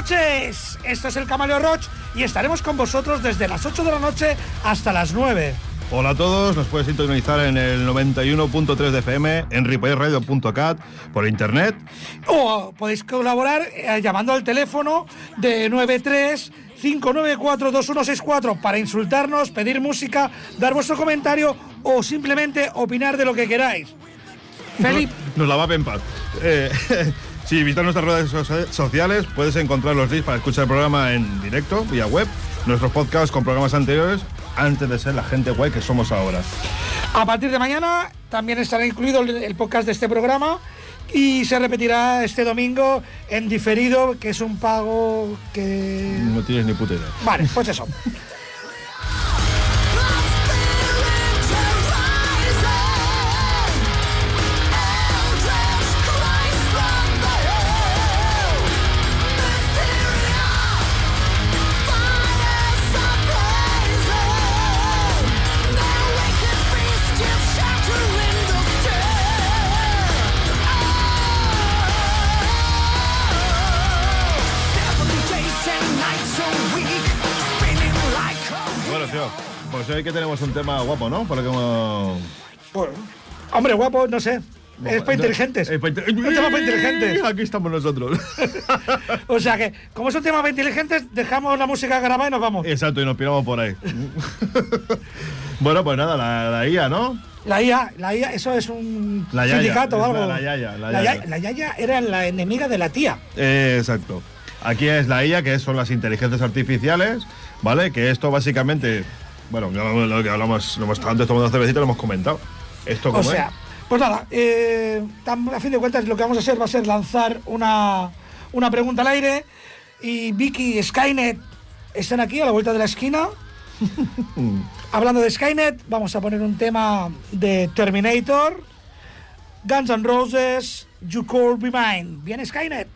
esto es el Camaleo Roach y estaremos con vosotros desde las 8 de la noche hasta las 9. Hola a todos, nos puedes sintonizar en el 91.3 de FM, en ripollerradio.cat, por internet. O podéis colaborar eh, llamando al teléfono de 93 594-2164 para insultarnos, pedir música, dar vuestro comentario o simplemente opinar de lo que queráis. Felipe. Nos la va paz. Eh, si visitas nuestras redes so- sociales, puedes encontrar los links para escuchar el programa en directo, vía web, nuestros podcasts con programas anteriores, antes de ser la gente guay que somos ahora. A partir de mañana también estará incluido el podcast de este programa y se repetirá este domingo en diferido, que es un pago que... No tienes ni puta idea. Vale, pues eso. hoy que tenemos un tema guapo, ¿no? Lo que. Pues, hombre, guapo, no sé. Es para inteligentes. Es para inte- Un tema para inteligentes. Aquí estamos nosotros. O sea que, como es un tema para inteligentes, dejamos la música grabada y nos vamos. Exacto, y nos piramos por ahí. bueno, pues nada, la, la IA, ¿no? La IA, la IA, eso es un La yaya, sindicato o algo. la- la yaya, la La yaya. era la enemiga de la tía. Eh, exacto. Aquí es la IA, que son las inteligencias artificiales, ¿vale? Que esto básicamente, bueno, lo, que hablamos, lo hemos estado antes tomando cervecita, lo hemos comentado. ¿Esto O cómo sea, es? pues nada, eh, a fin de cuentas lo que vamos a hacer va a ser lanzar una, una pregunta al aire y Vicky y Skynet están aquí a la vuelta de la esquina. Hablando de Skynet, vamos a poner un tema de Terminator, Guns N' Roses, You Call Be Mine. ¿Bien Skynet?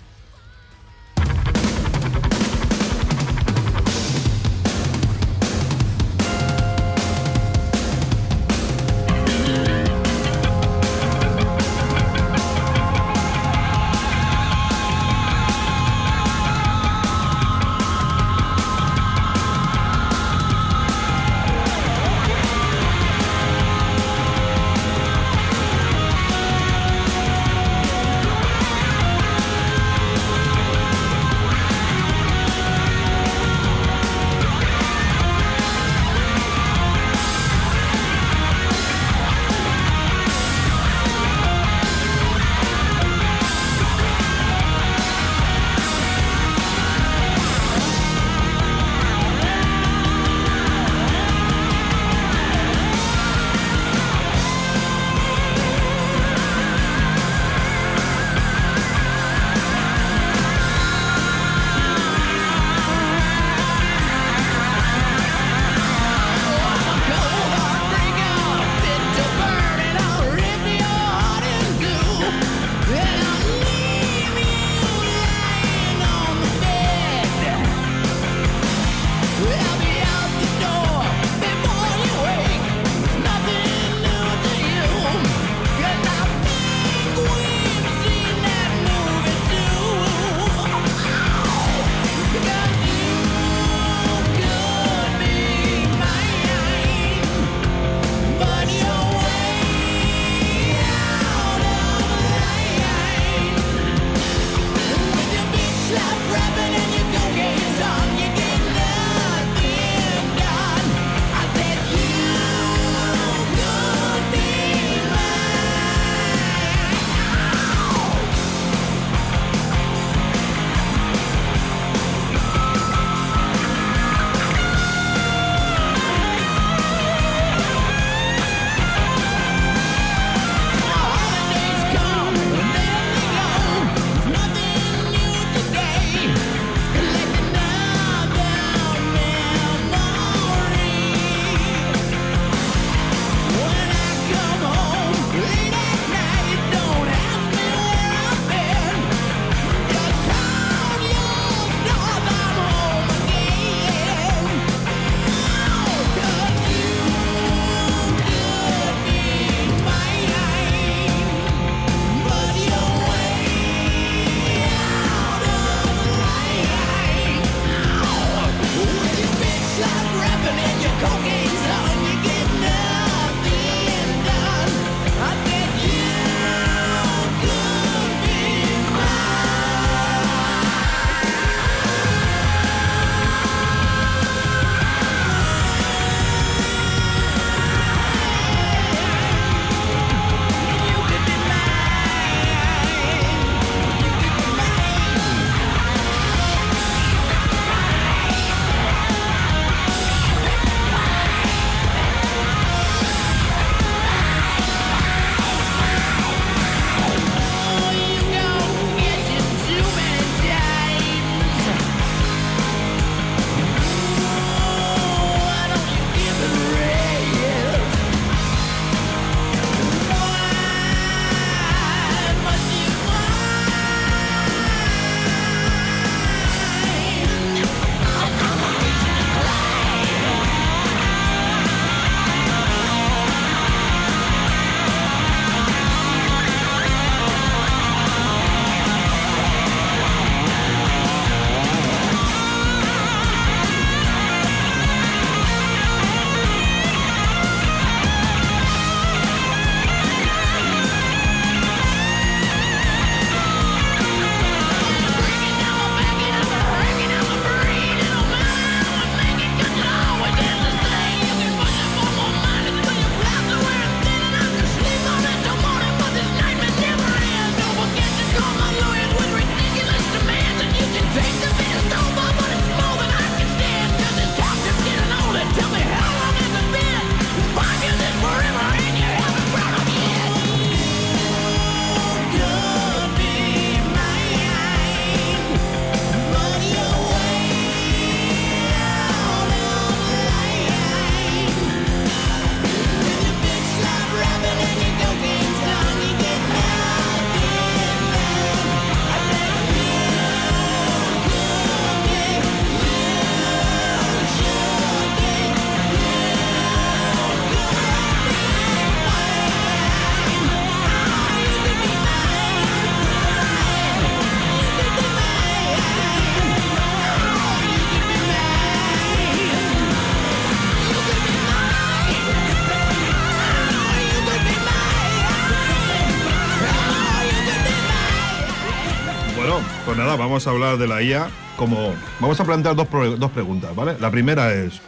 Vamos a hablar de la IA como... Vamos a plantear dos, pro- dos preguntas, ¿vale? La primera es,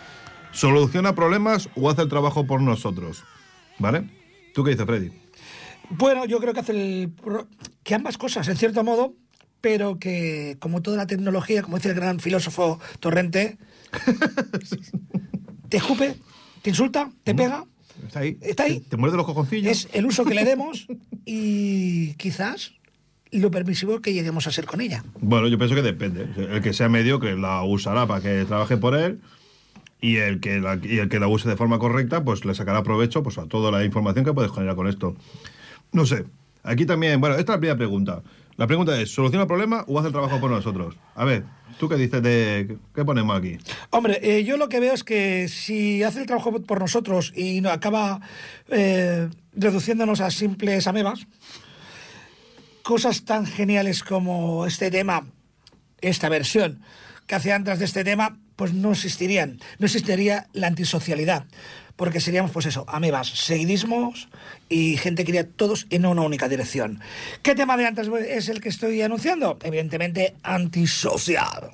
¿soluciona problemas o hace el trabajo por nosotros? ¿Vale? ¿Tú qué dices, Freddy? Bueno, yo creo que hace el que ambas cosas, en cierto modo, pero que como toda la tecnología, como dice el gran filósofo Torrente, te escupe, te insulta, te pega, Está ahí. Está ahí. Te, te muerde los cojoncillos. es el uso que le demos y quizás lo permisivo que lleguemos a ser con ella. Bueno, yo pienso que depende. El que sea mediocre la usará para que trabaje por él y el que la, y el que la use de forma correcta, pues le sacará provecho pues, a toda la información que puedes generar con esto. No sé. Aquí también, bueno, esta es la primera pregunta. La pregunta es, ¿soluciona el problema o hace el trabajo por nosotros? A ver, ¿tú qué dices de... ¿Qué ponemos aquí? Hombre, eh, yo lo que veo es que si hace el trabajo por nosotros y acaba eh, reduciéndonos a simples amebas, cosas tan geniales como este tema, esta versión que hace antes de este tema, pues no existirían. No existiría la antisocialidad, porque seríamos, pues eso, amebas, seguidismos y gente que iría todos en una única dirección. ¿Qué tema de antes es el que estoy anunciando? Evidentemente, antisocial.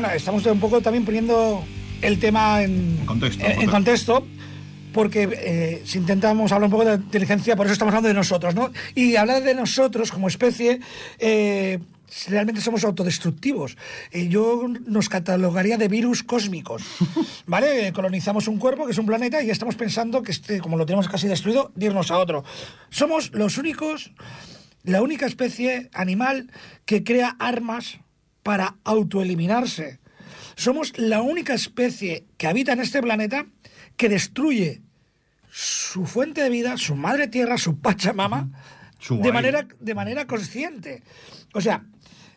Bueno, estamos un poco también poniendo el tema en, contexto, en- en contexto, porque eh, si intentamos hablar un poco de inteligencia, por eso estamos hablando de nosotros, ¿no? Y hablar de nosotros como especie, eh, realmente somos autodestructivos. Eh, yo nos catalogaría de virus cósmicos, ¿vale? Colonizamos un cuerpo, que es un planeta, y estamos pensando que, este, como lo tenemos casi destruido, de irnos a otro. Somos los únicos, la única especie animal que crea armas para autoeliminarse. Somos la única especie que habita en este planeta que destruye su fuente de vida, su madre tierra, su Pachamama, Su de manera, de manera consciente. O sea,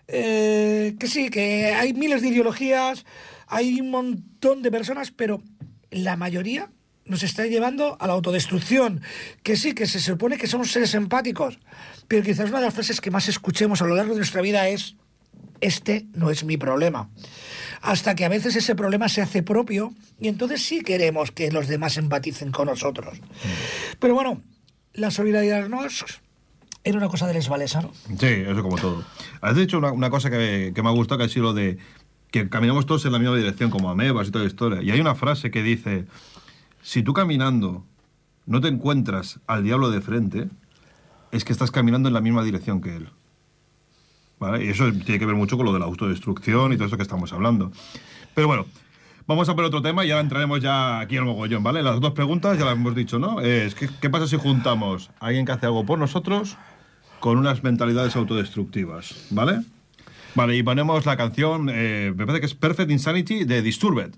eh, que sí, que hay miles de ideologías, hay un montón de personas, pero la mayoría nos está llevando a la autodestrucción. Que sí, que se supone que somos seres empáticos, pero quizás una de las frases que más escuchemos a lo largo de nuestra vida es, este no es mi problema. Hasta que a veces ese problema se hace propio y entonces sí queremos que los demás empaticen con nosotros. Pero bueno, la solidaridad no es, era una cosa de Les Valesa, ¿no? Sí, eso como todo. Has dicho una, cosa que, que me ha gustado, que ha sido lo de que caminamos todos en la misma dirección, como amebas y toda la historia. Y hay una frase que dice, si tú caminando no te encuentras al diablo de frente, es que estás caminando en la misma dirección que él. Y eso tiene que ver mucho con lo de la autodestrucción y todo esto que estamos hablando. Pero bueno, vamos a por otro tema y ahora entraremos ya aquí al mogollón, ¿vale? Las dos preguntas ya las hemos dicho, ¿no? Es, ¿qué, qué pasa si juntamos a alguien que hace algo por nosotros con unas mentalidades autodestructivas, ¿vale? Vale, y ponemos la canción, eh, me parece que es Perfect Insanity de Disturbed.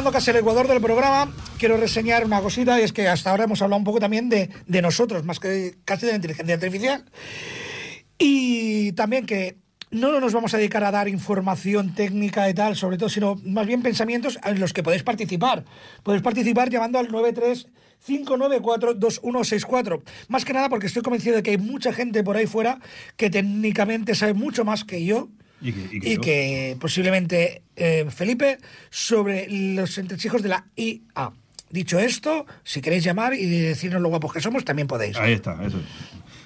Llegando casi al ecuador del programa. Quiero reseñar una cosita y es que hasta ahora hemos hablado un poco también de, de nosotros, más que casi de la inteligencia artificial. Y también que no nos vamos a dedicar a dar información técnica y tal, sobre todo, sino más bien pensamientos en los que podéis participar. Podéis participar llamando al 935942164. Más que nada porque estoy convencido de que hay mucha gente por ahí fuera que técnicamente sabe mucho más que yo. Y que, y que Y yo. que posiblemente eh, Felipe sobre los entresijos de la IA. Dicho esto, si queréis llamar y decirnos lo guapos que somos, también podéis. Ahí está, eso.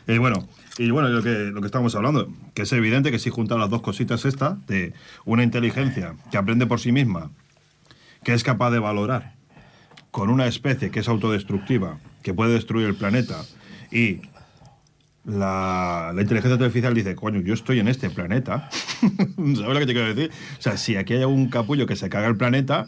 Y bueno, y bueno, lo que, lo que estamos hablando, que es evidente que si juntan las dos cositas esta, de una inteligencia que aprende por sí misma, que es capaz de valorar, con una especie que es autodestructiva, que puede destruir el planeta, y la, la inteligencia artificial dice, coño, yo estoy en este planeta. ¿Sabes lo que te quiero decir? O sea, si aquí hay un capullo que se caga el planeta,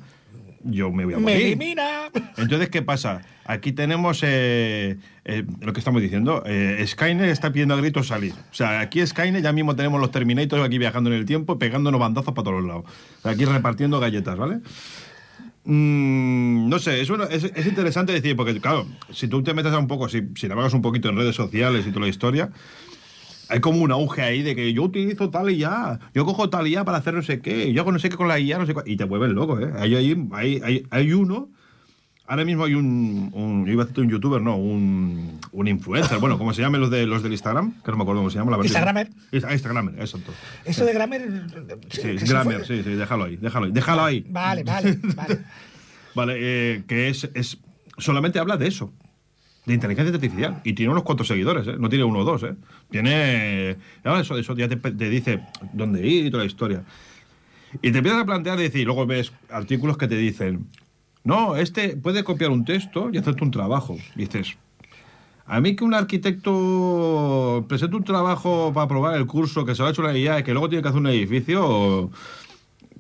yo me voy a ¡Me morir. elimina! Entonces, ¿qué pasa? Aquí tenemos eh, eh, lo que estamos diciendo. Eh, Skynet está pidiendo a gritos salir. O sea, aquí Skynet ya mismo tenemos los Terminators aquí viajando en el tiempo, pegándonos bandazos para todos lados. Aquí repartiendo galletas, ¿vale? Mm, no sé, es, es, es interesante decir, porque claro, si tú te metes a un poco, si, si navegas un poquito en redes sociales y toda la historia, hay como un auge ahí de que yo utilizo tal IA, yo cojo tal IA para hacer no sé qué, yo hago no sé qué con la IA, no sé cuál, y te vuelves loco, ¿eh? Hay, hay, hay, hay uno, ahora mismo hay un, un- yo iba a decir un youtuber, no, un, un influencer, bueno, ¿cómo se llaman los, de, los del Instagram? Que no me acuerdo cómo se llama la versión. Instagramer. Insta- Instagramer, exacto. Esto de Grammer. Sí, Grammer, sí, sí, déjalo ahí, déjalo ahí, déjalo ahí. Vale, vale, vale. Vale, eh, que es, es. Solamente habla de eso. De inteligencia artificial. Y tiene unos cuantos seguidores, ¿eh? No tiene uno o dos, ¿eh? Tiene. ah, eso, eso ya te, te dice dónde ir y toda la historia. Y te empiezas a plantear y decir, luego ves artículos que te dicen. No, este puede copiar un texto y hacerte un trabajo. Y dices. A mí que un arquitecto presente un trabajo para probar el curso que se lo ha hecho la IA y que luego tiene que hacer un edificio,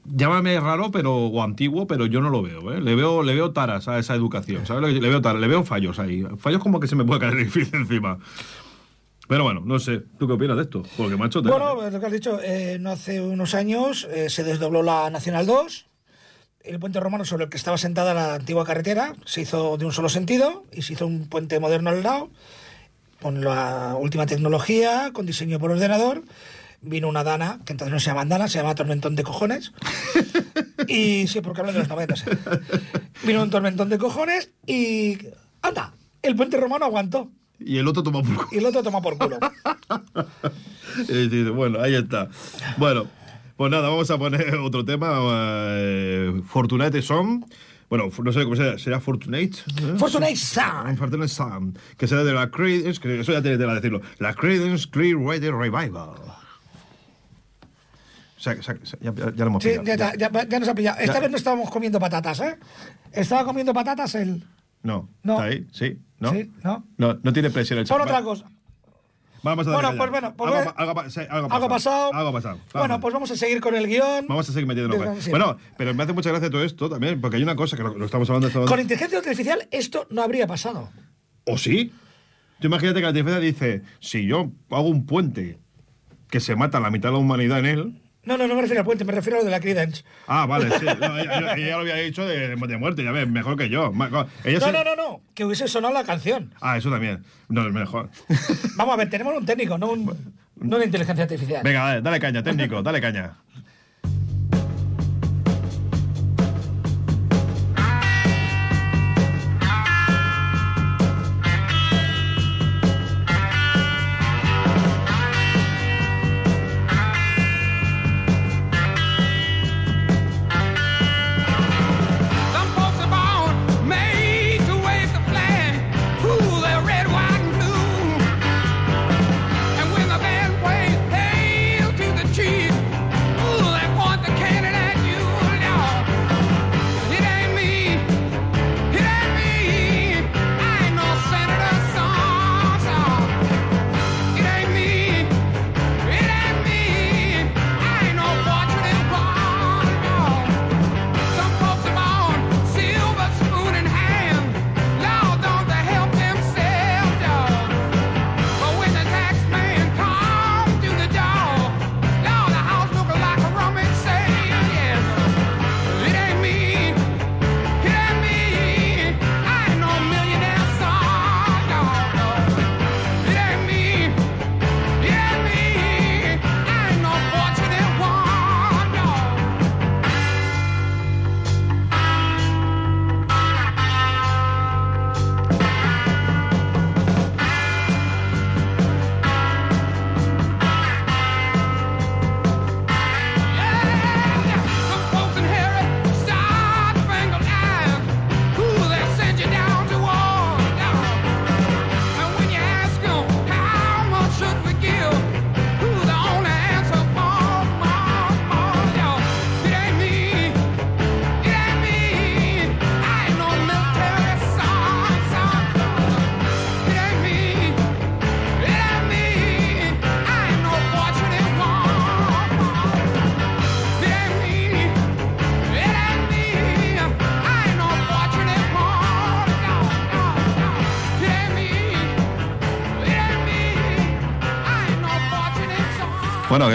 llámame raro pero o antiguo, pero yo no lo veo, ¿eh? Le veo, le veo taras a esa educación, ¿sabes? lo que- Le veo taras, le veo fallos ahí. Fallos como que se me puede caer el edificio encima. Pero bueno, no sé. ¿Tú qué opinas de esto? Porque, macho, te- Bueno, pues lo que has dicho, eh, no hace unos años eh, se desdobló la Nacional 2, el puente romano sobre el que estaba sentada la antigua carretera se hizo de un solo sentido y se hizo un puente moderno al lado, con la última tecnología, con diseño por ordenador. Vino una dana, que entonces no se llama dana, se llama tormentón de cojones. Y sí, porque hablo de los 90. sí. Vino un tormentón de cojones y. ¡Anda! El puente romano aguantó. Y el otro toma por culo. Y el otro toma por culo. Bueno, ahí está. Bueno, pues nada, vamos a poner otro tema. eh, Fortunate Song. Bueno, no sé cómo será, será Fortunate. ¿eh? Fortunate Son. Fortunate Song. Que será de la Creedence, que eso ya tiene que decirlo. La Creedence Clearwater Revival. O sea, o sea, ya, ya lo hemos Sí, pillado, ya, ya. nos ha pillado. Esta vez no estábamos comiendo patatas, ¿eh? Estaba comiendo patatas el. No, No. ¿está ahí? ¿Sí? ¿No? Sí, ¿no? No, no tiene presión el chaval. otra cosa. Vamos a Bueno, pues bueno, pues algo, algo algo Algo pasado. Algo pasado. Bueno, Vamos. pues vamos a seguir con el guion. Vamos a seguir metiendo. Bueno, pero me hace mucha gracia todo esto también, porque hay una cosa que lo, lo estamos hablando. estamos- Con inteligencia artificial esto no habría pasado. ¿O sí? Tú imagínate que la inteligencia dice, si yo hago un puente que se mata la mitad de la humanidad en él... No, no, no me refiero al puente, me refiero a lo de la Credence. Ah, vale, sí. No, ella, lo había dicho de, de muerte, ya ves, mejor que yo. Ella No, se- no, no, no, que hubiese sonado la canción. Ah, eso también. No, es mejor. Vamos a ver, tenemos un técnico, no, un, no una inteligencia artificial. Venga, dale, dale caña, técnico, dale caña.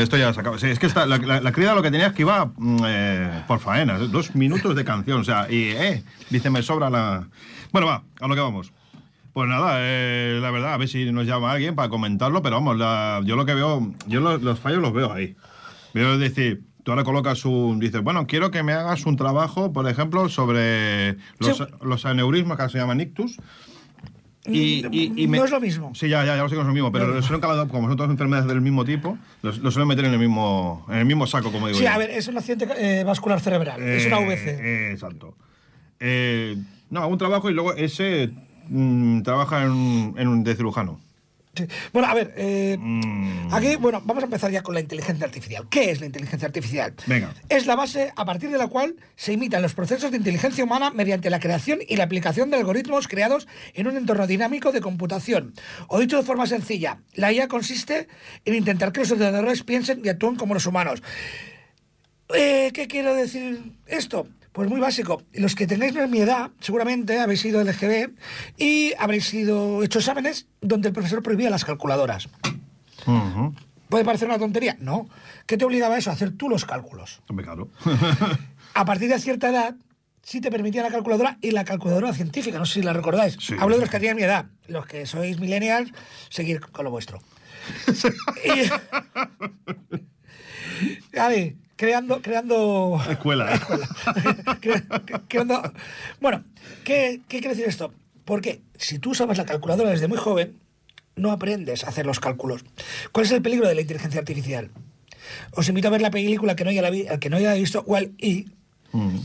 Esto ya se acaba. Sí, es que esta- la, la, la cría lo que tenía es que iba mm, eh, por faena. Dos minutos de canción, o sea, y eh, dice, me sobra la. Bueno, va, a lo que vamos. Pues nada, eh, la verdad, a ver si nos llama alguien para comentarlo, pero vamos, la- yo lo que veo, yo lo- los fallos los veo ahí. Veo decir, tú ahora colocas un, dices, bueno, quiero que me hagas un trabajo, por ejemplo, sobre los, Sí. los aneurismas, que se llaman ictus. Y, y- y No es lo mismo. Sí, ya, ya, ya lo sé que no es lo mismo, pero lo suelen calado, como son todas enfermedades del mismo tipo, los- lo suelen meter en el mismo, en el mismo saco, como digo Sí, yo. a ver, es un accidente eh, vascular cerebral, es una Eh, VC. eh, exacto. Eh, no, hago un trabajo y luego ese mm, trabaja en en un de cirujano. Sí. Bueno, a ver, eh, Mm. aquí, bueno, vamos a empezar ya con la inteligencia artificial. ¿Qué es la inteligencia artificial? Venga. Es la base a partir de la cual se imitan los procesos de inteligencia humana mediante la creación y la aplicación de algoritmos creados en un entorno dinámico de computación. O dicho de forma sencilla, la IA consiste en intentar que los ordenadores piensen y actúen como los humanos. Eh, ¿Qué quiero decir esto? Pues muy básico. Los que tenéis mi edad, seguramente habéis sido LGB y habréis sido hecho exámenes donde el profesor prohibía las calculadoras. ¿Puede parecer una tontería? No. ¿Qué te obligaba a eso? A hacer tú los cálculos. Hombre, claro. A partir de cierta edad, sí te permitía la calculadora y la calculadora científica. No sé si la recordáis. Sí. Hablo de los que tenían mi edad. Los que sois millennials, seguir con lo vuestro. y, Gaby, creando, creando Escuela. Cre- creando- Bueno, ¿qué, ¿qué quiere decir esto? Porque si tú usabas la calculadora desde muy joven, no aprendes a hacer los cálculos. ¿Cuál es el peligro de la inteligencia artificial? Os invito a ver la película que no haya, la vi- al que no haya visto, Wall-E. Mm.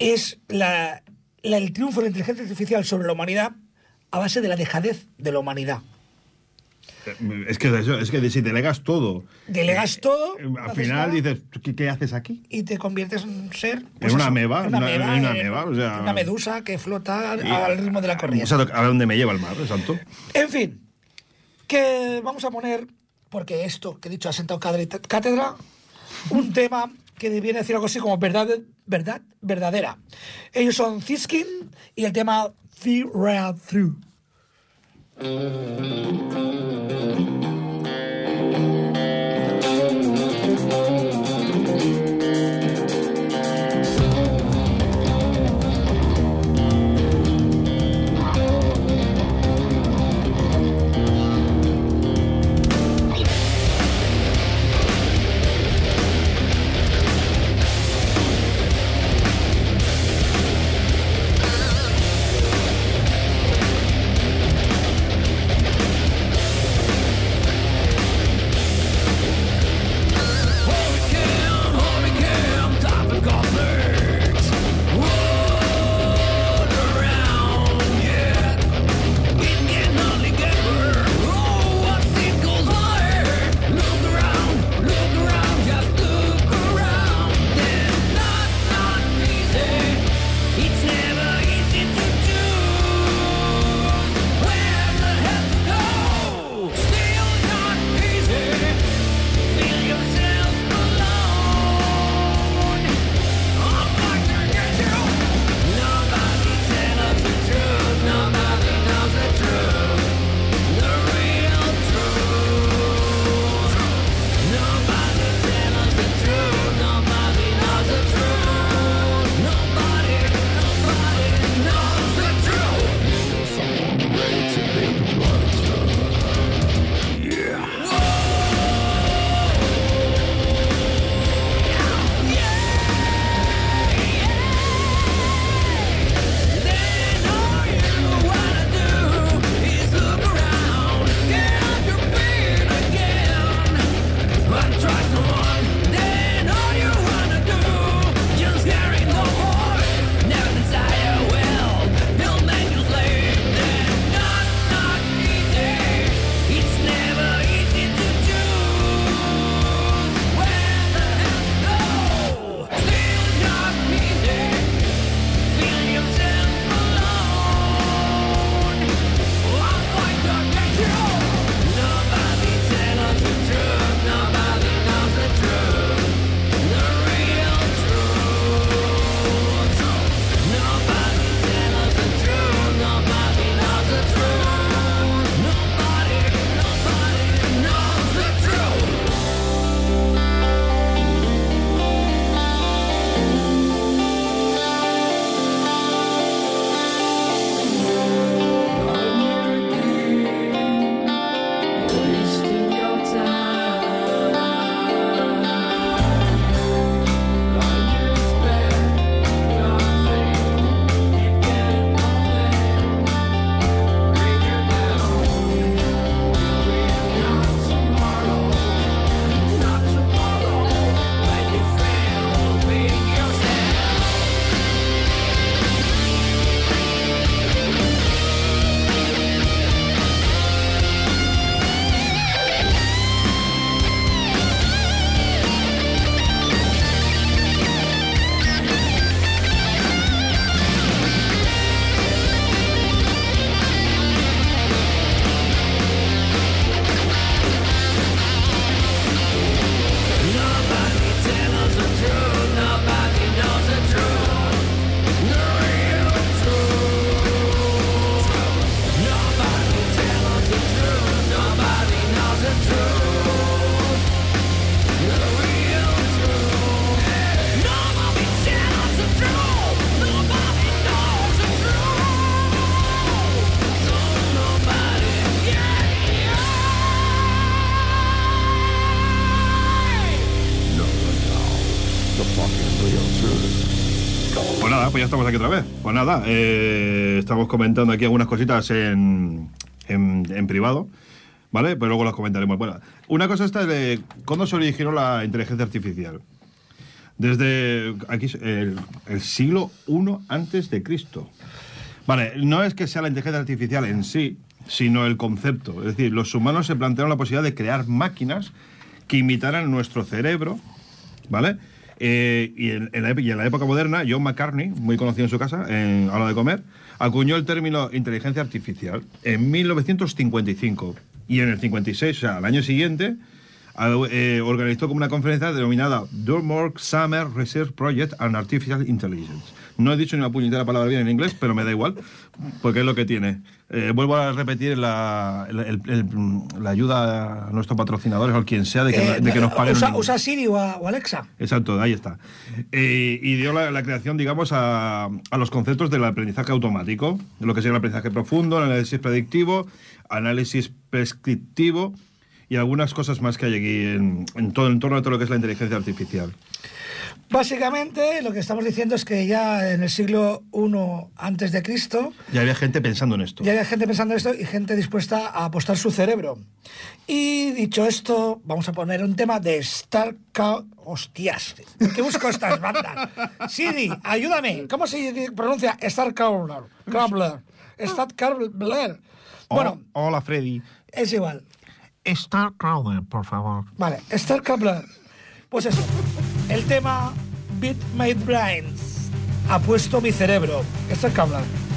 Es la, la- el triunfo de la inteligencia artificial sobre la humanidad a base de la dejadez de la humanidad. Eh, Es que, es que si delegas todo. Delegas todo, eh, al final nada. dices, ¿qué, qué haces aquí? y te conviertes en un ser. En una en una, una- en una en ameba, o sea- una medusa que flota Y- al ritmo de la corriente. O sea, a ver dónde me lleva el mar, exacto. En fin, que vamos a poner, porque esto que he dicho ha sentado cátedra, un tema que viene a decir algo así como verdad, verdad verdadera. Ellos son Ziskin y el tema The Real Through. Thank you. Pues ya estamos aquí otra vez. Pues nada, eh, estamos comentando aquí algunas cositas en, en, en privado, ¿vale? Pero luego las comentaremos. Bueno, una cosa esta de cuándo se originó la inteligencia artificial. Desde aquí el, el siglo I antes de Cristo. Vale, no es que sea la inteligencia artificial en sí, sino el concepto. Es decir, los humanos se plantearon la posibilidad de crear máquinas que imitaran nuestro cerebro, ¿vale? Eh, y, en, en la, y en la época moderna, John McCartney, muy conocido en su casa, en, a la de comer, acuñó el término inteligencia artificial en 1955. Y en el 56, o sea, al año siguiente, eh, organizó como una conferencia denominada Durmore Summer Research Project on Artificial Intelligence. No he dicho ni una puñetera palabra bien en inglés, pero me da igual, porque es lo que tiene. Eh, vuelvo a repetir la, el- el- el- la ayuda a nuestros patrocinadores o a quien sea de que, Eh, de que nos paguen. usa, Siri o, a- o Alexa. Exacto, ahí está. Eh, y dio la, la creación, digamos, a, a los conceptos del aprendizaje automático, de lo que sería el aprendizaje profundo, el análisis predictivo, análisis prescriptivo y algunas cosas más que hay aquí en, en todo en torno a todo lo que es la inteligencia artificial. Básicamente, lo que estamos diciendo es que ya en el siglo I antes de Cristo Ya había gente pensando en esto. ya había gente pensando en esto y gente dispuesta a apostar su cerebro. Y dicho esto, vamos a poner un tema de Star Cow- Hostias, ¿por qué busco estas bandas? Siri, ayúdame. ¿Cómo se pronuncia Star Crawler? Crawler. Star Crawler. Bueno, hola, Freddy. es igual. Star Crowder, por favor. Vale, Star Crawler. Pues eso, el tema Beat My Brains. Ha puesto mi cerebro. Star Crawler. It's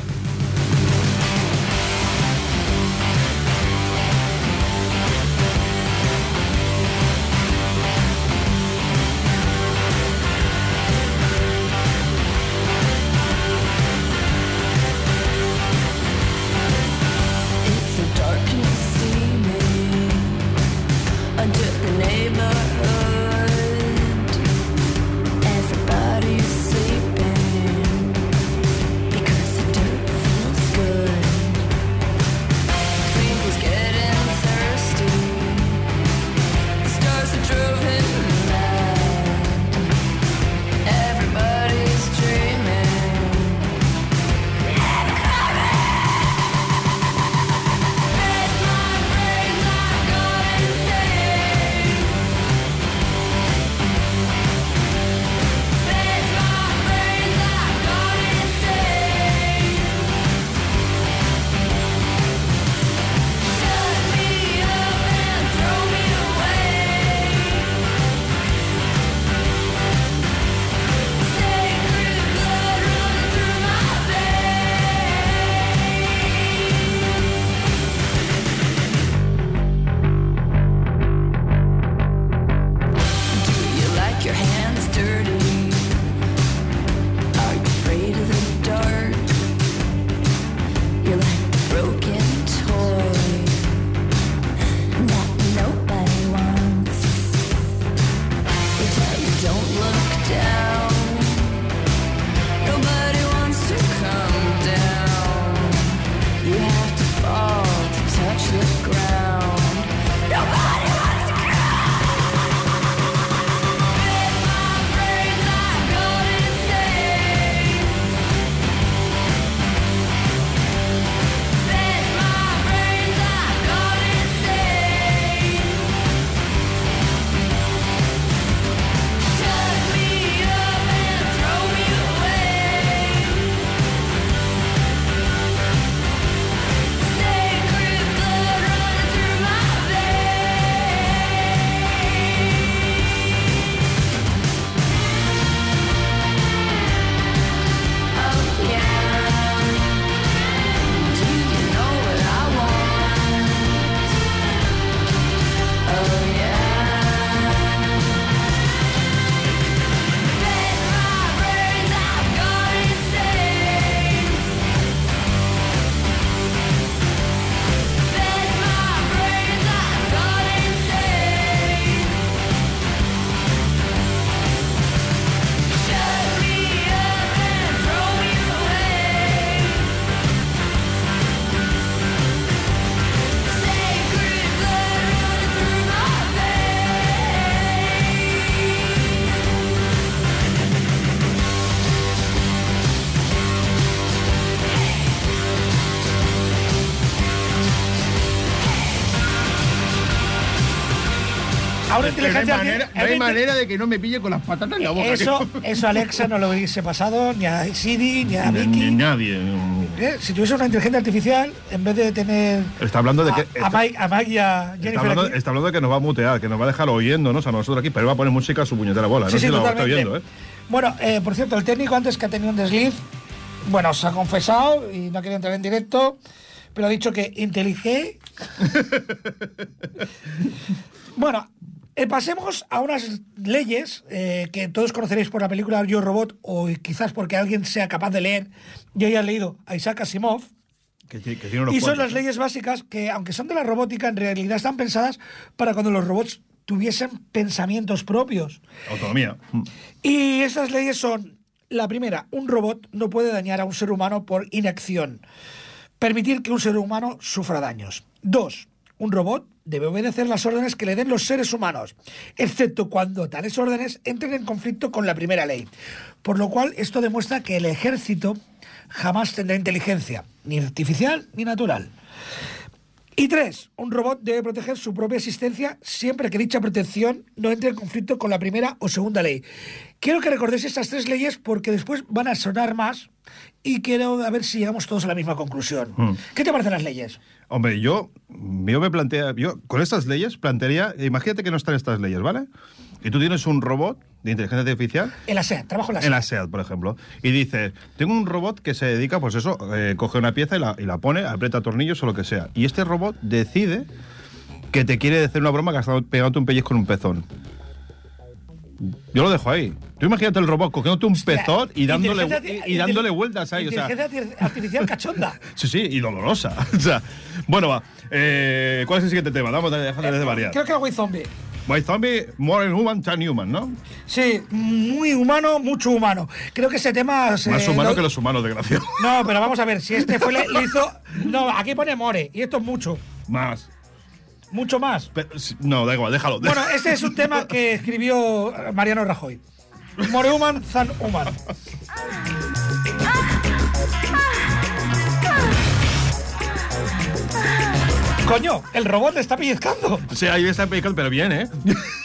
no hay manera, no hay manera de que no me pille con las patatas en la boca. Eso, eso Alexa no lo hubiese pasado ni a Siri ni a Vicky. ni nadie. ¿Eh? Si tuviese una inteligencia artificial, en vez de tener Está hablando de a, que. a Mike, a Mike y a Está Jennifer hablando, aquí. está hablando de que nos va a mutear, que nos va a dejar oyéndonos a nosotros aquí, pero va a poner música a su puñetera bola. Sí, no sí, sé si lo está totalmente. oyendo, ¿eh? Bueno, eh, por cierto, el técnico antes que ha tenido un desliz, bueno, se ha confesado y no quería entrar en directo, pero ha dicho que inteligé. bueno, eh, pasemos a unas leyes eh, que todos conoceréis por la película Yo Robot o quizás porque alguien sea capaz de leer. Yo ya he leído a Isaac Asimov. Que, que tiene unos Y son cuantos, las leyes básicas que, aunque son de la robótica, en realidad están pensadas para cuando los robots tuviesen pensamientos propios. Autonomía. Y esas leyes son, la primera, un robot no puede dañar a un ser humano por inacción. Permitir que un ser humano sufra daños. Dos, un robot debe obedecer las órdenes que le den los seres humanos, excepto cuando tales órdenes entren en conflicto con la primera ley. Por lo cual, esto demuestra que el ejército jamás tendrá inteligencia, ni artificial ni natural. Y tres, un robot debe proteger su propia existencia siempre que dicha protección no entre en conflicto con la primera o segunda ley. Quiero que recordéis estas tres leyes porque después van a sonar más y quiero a ver si llegamos todos a la misma conclusión. ¿Qué te parecen las leyes? Hombre, yo, yo me plantea, yo con estas leyes plantearía, imagínate que no están estas leyes, ¿vale? Y tú tienes un robot de inteligencia artificial En la SEAT, trabajo en la en SEAT. la SEAT, por ejemplo, y dices, tengo un robot que se dedica, pues eso, eh, coge una pieza y la, y la pone, aprieta tornillos o lo que sea. Y este robot decide que te quiere hacer una broma gastando, pegándote un pellizco con un pezón. Yo lo dejo ahí. Tú imagínate el robot cogiéndote un pezón y dándole, y, dándole vueltas ahí. O sea, artificial cachonda. sí, sí, y dolorosa. o sea, bueno, va. Eh, ¿Cuál es el siguiente tema? Vamos a dejar de variar. Creo que era White Zombie. White Zombie, more human than human, ¿no? Sí, muy humano, mucho humano. Creo que ese tema... se- Más humano lo- que los humanos, desgraciado. No, pero vamos a ver, si este fue le hizo... No, aquí pone More, y esto es mucho, Más. Mucho más. Pero, sí, no, da igual, déjalo. Bueno, este es un tema que escribió eh, Mariano Rajoy. More human than human. Coño, el robot le está pellizcando. Sea, ahí está pellizcando, pero bien, ¿eh?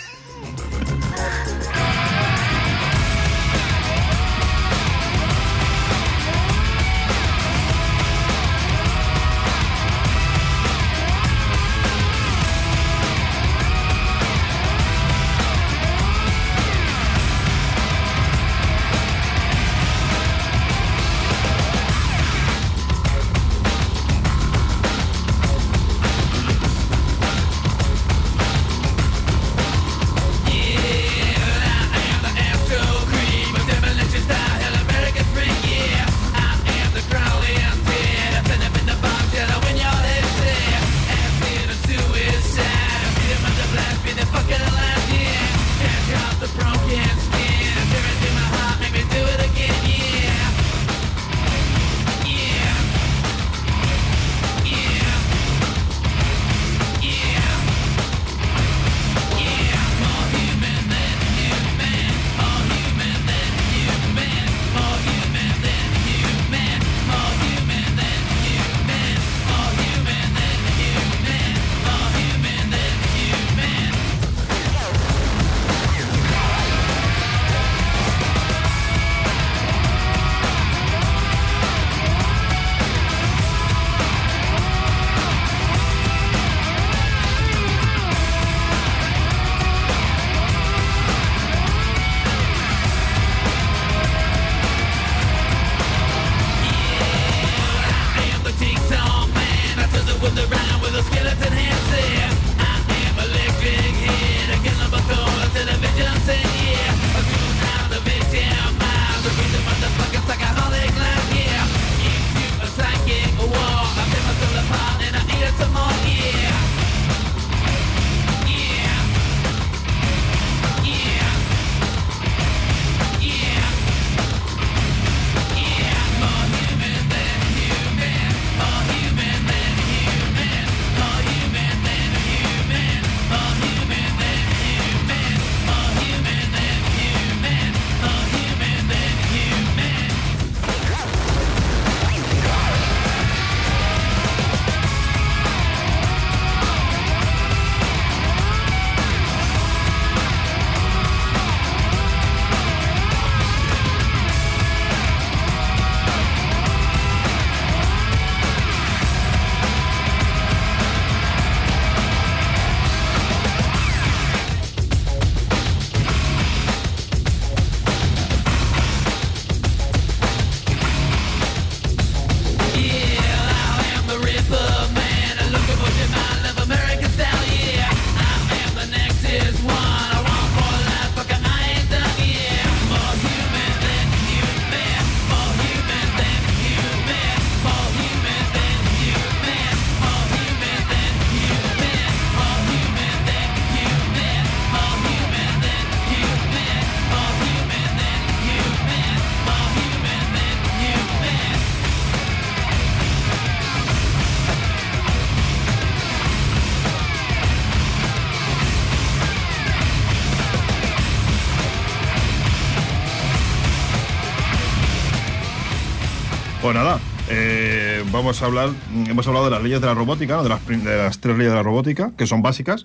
vamos a hablar, hemos hablado de las leyes de la robótica, ¿no? de, las, de las tres leyes de la robótica, que son básicas.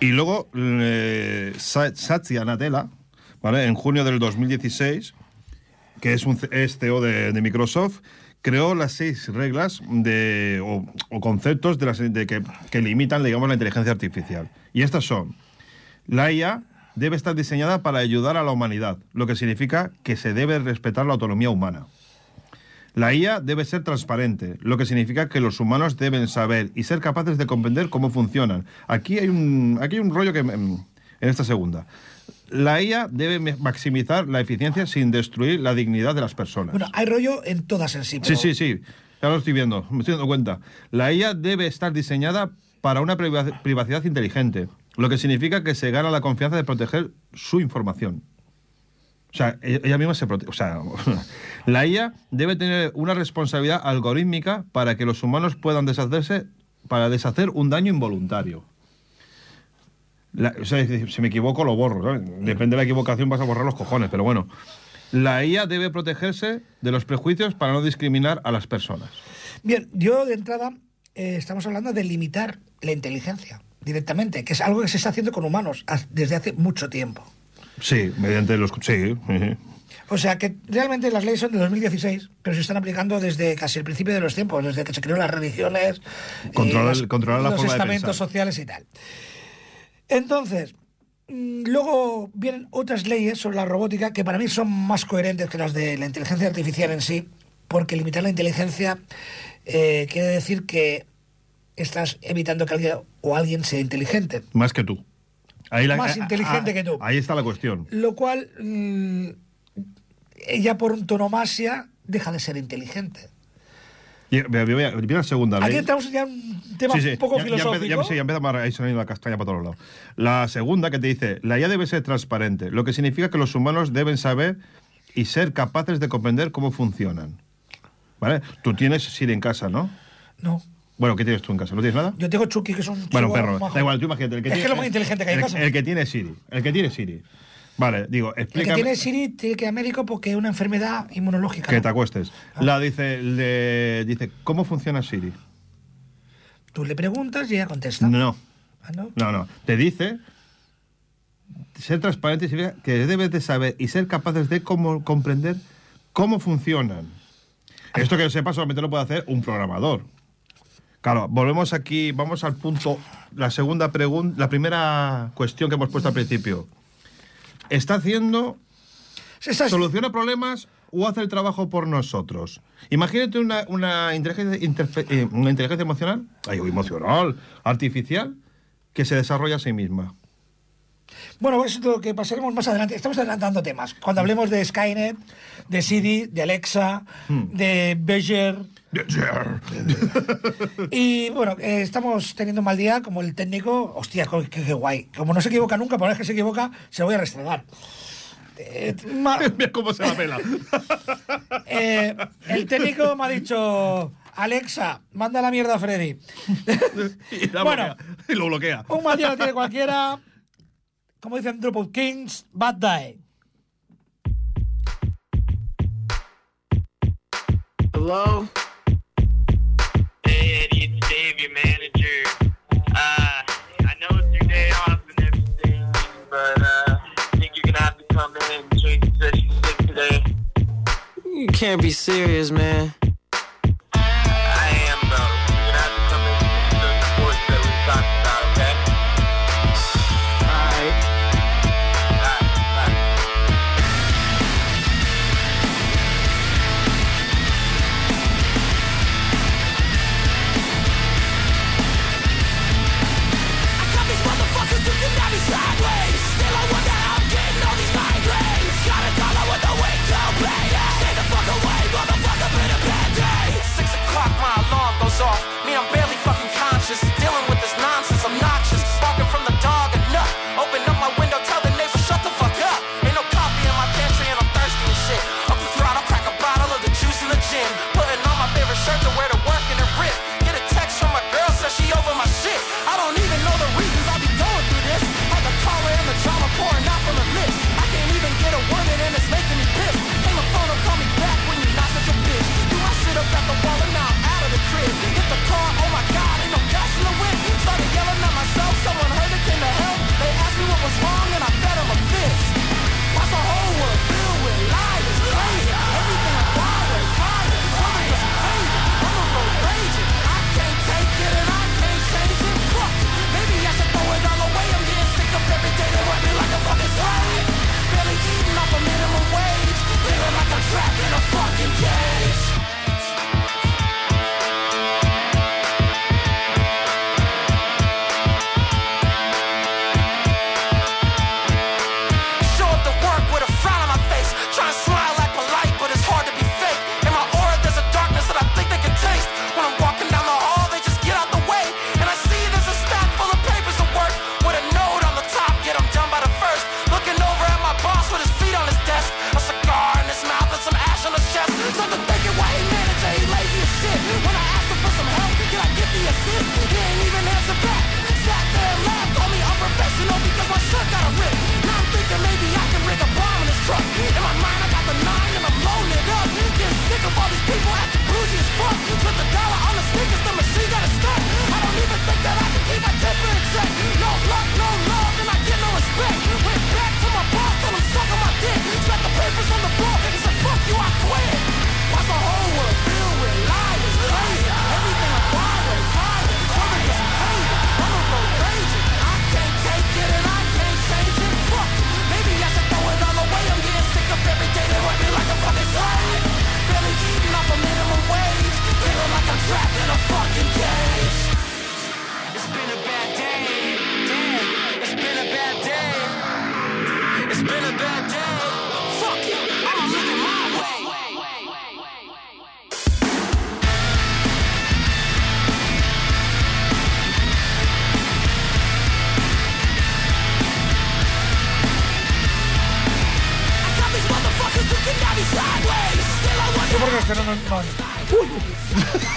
Y luego, eh, Sa- Satya Nadella, ¿vale? en junio del 2016, que es un CEO de, de Microsoft, creó las seis reglas de, o, o conceptos de las, de que, que limitan, digamos, la inteligencia artificial. Y estas son, la IA debe estar diseñada para ayudar a la humanidad, lo que significa que se debe respetar la autonomía humana. La IA debe ser transparente, lo que significa que los humanos deben saber y ser capaces de comprender cómo funcionan. Aquí hay un, aquí hay un rollo que... mm, En esta segunda. La IA debe maximizar la eficiencia sin destruir la dignidad de las personas. Bueno, hay rollo en todas en sí. Sí, pero- sí, sí. Ya lo estoy viendo, me estoy dando cuenta. La IA debe estar diseñada para una priva- privacidad inteligente, lo que significa que se gana la confianza de proteger su información. O sea, ella ella misma se protege. O sea, la IA debe tener una responsabilidad algorítmica para que los humanos puedan deshacerse, para deshacer un daño involuntario. O sea, si me equivoco, lo borro. Depende de la equivocación, vas a borrar los cojones, pero bueno. La IA debe protegerse de los prejuicios para no discriminar a las personas. Bien, yo de entrada eh, estamos hablando de limitar la inteligencia directamente, que es algo que se está haciendo con humanos desde hace mucho tiempo. Sí, mediante los. Sí. O sea que realmente las leyes son de 2016, pero se están aplicando desde casi el principio de los tiempos, desde que se crearon las religiones, Controlar- la los forma estamentos sociales y tal. Entonces, mm, luego vienen otras leyes sobre la robótica que para mí son más coherentes que las de la inteligencia artificial en sí, porque limitar la inteligencia eh, quiere decir que estás evitando que alguien o alguien sea inteligente. Más que tú. Ahí la- Más ah, inteligente ah, que tú. Ahí está la cuestión. Lo cual, mm, ella por antonomasia deja de ser inteligente. Y- voy a- voy a- voy a la segunda ley. Aquí entramos ya en un tema Sí, sí, un poco ya- filosófico. Ya, ya empieza a soniendo la castaña para todos lados. La segunda que te dice, la IA debe ser transparente, lo que significa que los humanos deben saber y ser capaces de comprender cómo funcionan. ¿Vale? Tú tienes Siri en casa, ¿no? No. Bueno, ¿qué tienes tú en casa? ¿No tienes nada? Yo tengo Chucky, que es un Bueno, perro, da igual, tú imagínate. El que Es tiene, que es lo más inteligente que hay en casa. el que tiene Siri. El que tiene Siri. Vale, digo, El que explícame. tiene Siri tiene que ir a médico porque es una enfermedad inmunológica. Que ¿no? te acuestes. Ah. La dice, le dice, ¿cómo funciona Siri? Tú le preguntas y ella contesta. No. Ah, ¿no? No, no. Te dice ser transparente significa que debes de saber y ser capaces de cómo, comprender cómo funcionan. Esto que sepa solamente lo puede hacer un programador. Claro, volvemos aquí, vamos al punto, la segunda pregunta, la primera cuestión que hemos puesto al principio. ¿Está haciendo, soluciona problemas o hace el trabajo por nosotros? Imagínate una, una inteligencia, interfe- eh, una inteligencia emocional, ay, emocional, artificial, que se desarrolla a sí misma. Bueno, eso es lo que pasaremos más adelante. Estamos adelantando temas. Cuando hablemos de Skynet, de Siri, de Alexa, Hmm. de Beger. Y bueno, eh, estamos teniendo un mal día como el técnico. Hostia, qué, qué- guay. Como no se equivoca nunca, por vez que se equivoca, se lo voy a restregar. Eh, ma- Mira cómo se la pela. eh, el técnico me ha dicho: Alexa, manda la mierda a Freddy. y, Bueno. bloquea, y lo bloquea. Un mal día lo tiene cualquiera. Como dicen Drop Kings, bad day. Hello? Hey, Eddie, it's Dave, your manager. Uh, I know it's your day off and everything, but uh, I think you're gonna have to come in and Tracy said she's sick today. You can't be serious, man.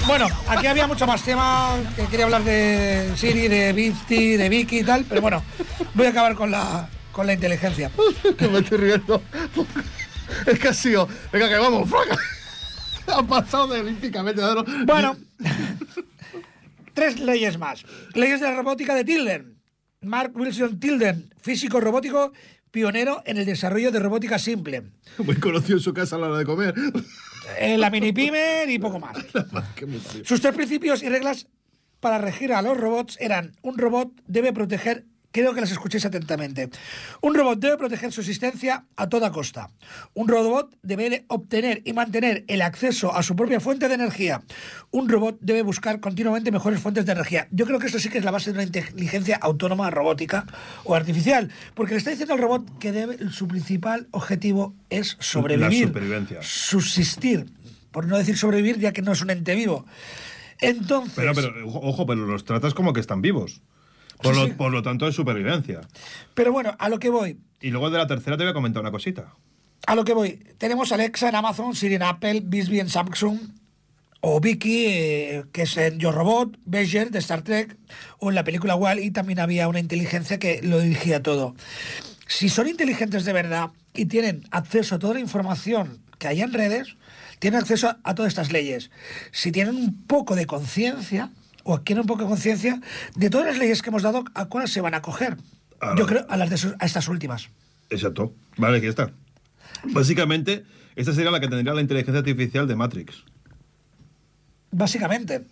Bueno, aquí había mucho más tema, que quería hablar de Siri, de Vifty, de Vicky y tal, pero bueno, voy a acabar con la, con la inteligencia. que me estoy riendo. Es que ha sido. Venga, que vamos, fraca. Ha pasado de olímpicamente. ¿no? Bueno, tres leyes más. Leyes de la robótica de Tilden. Mark Wilson Tilden, físico robótico, pionero en el desarrollo de robótica simple. Muy conocido en su casa a la hora de comer. En la mini pimer y poco más. Sus tres principios y reglas para regir a los robots eran un robot debe proteger, creo que las escuchéis atentamente, un robot debe proteger su existencia a toda costa. Un robot debe de obtener y mantener el acceso a su propia fuente de energía. Un robot debe buscar continuamente mejores fuentes de energía. Yo creo que esto sí que es la base de una inteligencia autónoma robótica o artificial, porque le está diciendo al robot que debe, su principal objetivo es sobrevivir. supervivencia. Subsistir, por no decir sobrevivir, ya que no es un ente vivo. Entonces, Pero, pero, ojo, pero los tratas como que están vivos. Por, Sí, lo, sí. por lo tanto, es supervivencia. pero bueno, a lo que voy. Y luego de la tercera te voy a comentar una cosita. A lo que voy. Tenemos Alexa en Amazon, Siri en Apple, Bixby en Samsung, o Vicky, eh, que es en Yo Robot, Beger de Star Trek, o en la película Wall, y también había una inteligencia que lo dirigía todo. Si son inteligentes de verdad y tienen acceso a toda la información que hay en redes, tienen acceso a todas estas leyes. Si tienen un poco de conciencia, o adquieren un poco de conciencia, de todas las leyes que hemos dado, ¿a cuáles se van a coger? A Yo creo a, las de a estas últimas. Exacto. Vale, aquí está. Básicamente, esta sería la que tendría la inteligencia artificial de Matrix. Básicamente,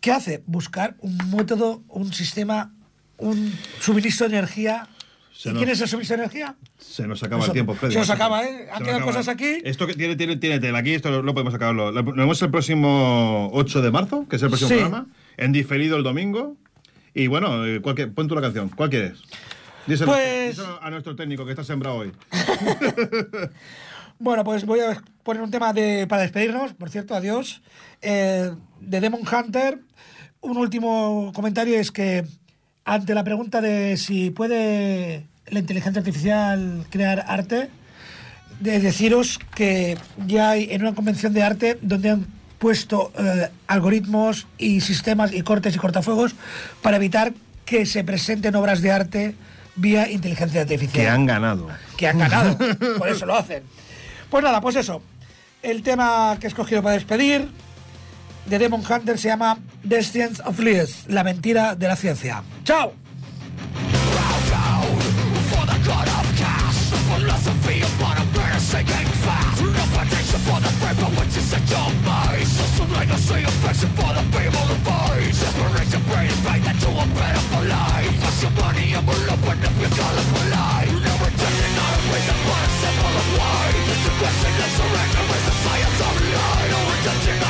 ¿qué hace? Buscar un método, un sistema, un suministro de energía. Se ¿Y nos- quién es el suministro de energía? Se nos acaba el tiempo, Freddy. se nos acaba, ¿eh? Han quedado cosas aquí. Esto que tiene, tiene, tiene tela. Aquí esto lo, lo podemos sacarlo. Lo, lo vemos el próximo 8 de marzo, que es el próximo Sí. programa. En diferido el domingo. Y bueno, eh, ¿cuál que- pon tú la canción. ¿Cuál quieres? Díselo, Pues- díselo a nuestro técnico que está sembrado hoy. Bueno, pues voy a poner un tema de, para despedirnos, por cierto, adiós. Eh, de Demon Hunter. Un último comentario es que ante la pregunta de si puede la inteligencia artificial crear arte, de deciros que ya hay en una convención de arte donde han puesto eh, algoritmos y sistemas y cortes y cortafuegos para evitar que se presenten obras de arte vía inteligencia artificial ganado. que han ganado. Por eso lo hacen. Pues nada, pues eso. El tema que he escogido para despedir de Demon Hunter se llama The Science of Lies, la mentira de la ciencia. ¡Chao! for the frame from you set your mind System legacy, affection for the people who fight Desperation, brain, fight that you are better for life. Pass your money and we'll open up your collar never did it, a reason but a symbol of why This aggression is surrender, is the science of life No redemption,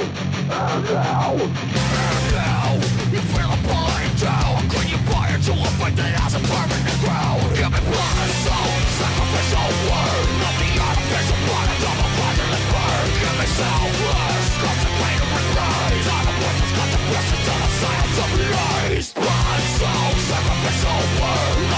And now, and now, you feel a burning down. Could you buy it to a faith that has a permanent ground? Give me blood and soul, sacrificial word. Not the artificial product of a fraudulent bird. Give me selfless, consecrated reprise. I'm a witness, contribution to the science of lies. Blood and soul, sacrificial word.